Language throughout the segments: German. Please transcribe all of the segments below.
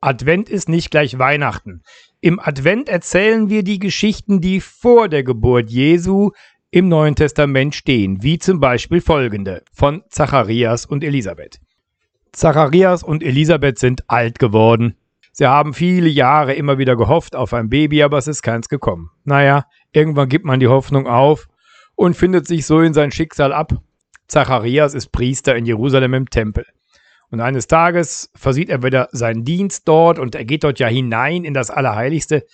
Advent ist nicht gleich Weihnachten. Im Advent erzählen wir die Geschichten, die vor der Geburt Jesu im Neuen Testament stehen, wie zum Beispiel folgende von Zacharias und Elisabeth. Zacharias und Elisabeth sind alt geworden. Sie haben viele Jahre immer wieder gehofft auf ein Baby, aber es ist keins gekommen. Naja, irgendwann gibt man die Hoffnung auf und findet sich so in sein Schicksal ab. Zacharias ist Priester in Jerusalem im Tempel. Und eines Tages versieht er wieder seinen Dienst dort und er geht dort ja hinein in das Allerheiligste,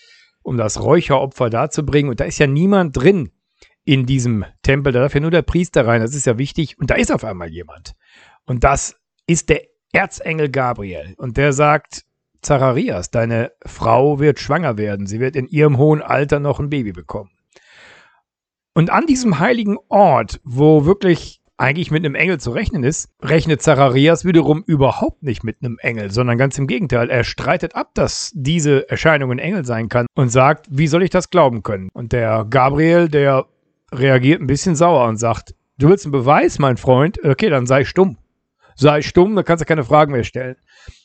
um das Räucheropfer darzubringen. Und da ist ja niemand drin in diesem Tempel. Da darf ja nur der Priester rein. Das ist ja wichtig. Und da ist auf einmal jemand. Und das ist der Erzengel Gabriel. Und der sagt, Zacharias, deine Frau wird schwanger werden. Sie wird in ihrem hohen Alter noch ein Baby bekommen. Und an diesem heiligen Ort, wo wirklich eigentlich mit einem Engel zu rechnen ist, rechnet Zacharias wiederum überhaupt nicht mit einem Engel, sondern ganz im Gegenteil. Er streitet ab, dass diese Erscheinung ein Engel sein kann und sagt, wie soll ich das glauben können? Und der Gabriel, der reagiert ein bisschen sauer und sagt, du willst einen Beweis, mein Freund? Okay, dann sei stumm. Sei stumm, dann kannst du keine Fragen mehr stellen.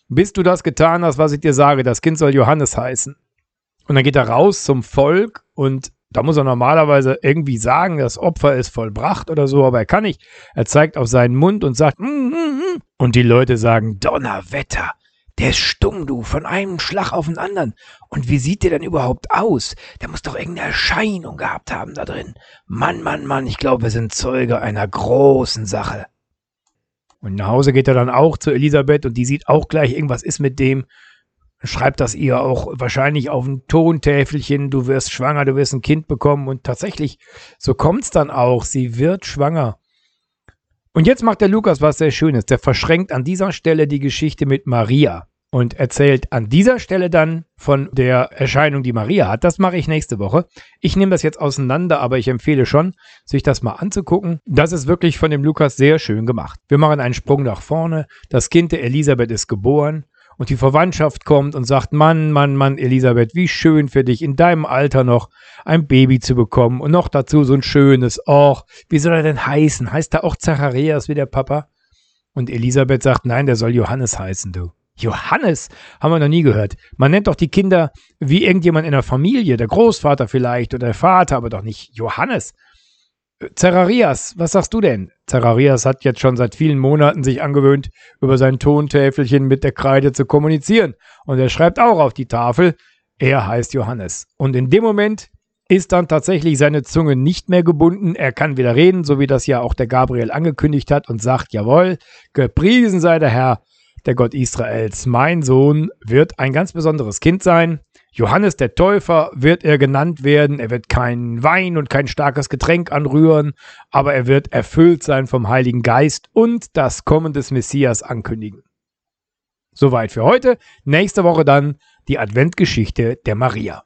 Bis du das getan hast, was ich dir sage, das Kind soll Johannes heißen. Und dann geht er raus zum Volk und da muss er normalerweise irgendwie sagen, das Opfer ist vollbracht oder so, aber er kann nicht. Er zeigt auf seinen Mund und sagt, mm, mm, mm. und die Leute sagen, Donnerwetter, der ist stumm, du, von einem Schlag auf den anderen. Und wie sieht der denn überhaupt aus? Der muss doch irgendeine Erscheinung gehabt haben da drin. Mann, Mann, Mann, ich glaube, wir sind Zeuge einer großen Sache. Und nach Hause geht er dann auch zu Elisabeth und die sieht auch gleich, irgendwas ist mit dem schreibt das ihr auch wahrscheinlich auf ein Tontäfelchen, du wirst schwanger, du wirst ein Kind bekommen und tatsächlich, so kommt es dann auch, sie wird schwanger. Und jetzt macht der Lukas was sehr Schönes, der verschränkt an dieser Stelle die Geschichte mit Maria und erzählt an dieser Stelle dann von der Erscheinung, die Maria hat. Das mache ich nächste Woche. Ich nehme das jetzt auseinander, aber ich empfehle schon, sich das mal anzugucken. Das ist wirklich von dem Lukas sehr schön gemacht. Wir machen einen Sprung nach vorne. Das Kind der Elisabeth ist geboren und die Verwandtschaft kommt und sagt, Mann, Mann, Mann, Elisabeth, wie schön für dich, in deinem Alter noch ein Baby zu bekommen und noch dazu so ein schönes, och, wie soll er denn heißen? Heißt er auch Zacharias wie der Papa? Und Elisabeth sagt, nein, der soll Johannes heißen, du. Johannes haben wir noch nie gehört. Man nennt doch die Kinder wie irgendjemand in der Familie, der Großvater vielleicht oder der Vater, aber doch nicht Johannes. Zerarias, was sagst du denn? Zerarias hat jetzt schon seit vielen Monaten sich angewöhnt, über sein Tontäfelchen mit der Kreide zu kommunizieren. Und er schreibt auch auf die Tafel, er heißt Johannes. Und in dem Moment ist dann tatsächlich seine Zunge nicht mehr gebunden. Er kann wieder reden, so wie das ja auch der Gabriel angekündigt hat und sagt, jawohl, gepriesen sei der Herr, der Gott Israels. Mein Sohn wird ein ganz besonderes Kind sein. Johannes der Täufer wird er genannt werden. Er wird kein Wein und kein starkes Getränk anrühren, aber er wird erfüllt sein vom Heiligen Geist und das Kommen des Messias ankündigen. Soweit für heute. Nächste Woche dann die Adventgeschichte der Maria.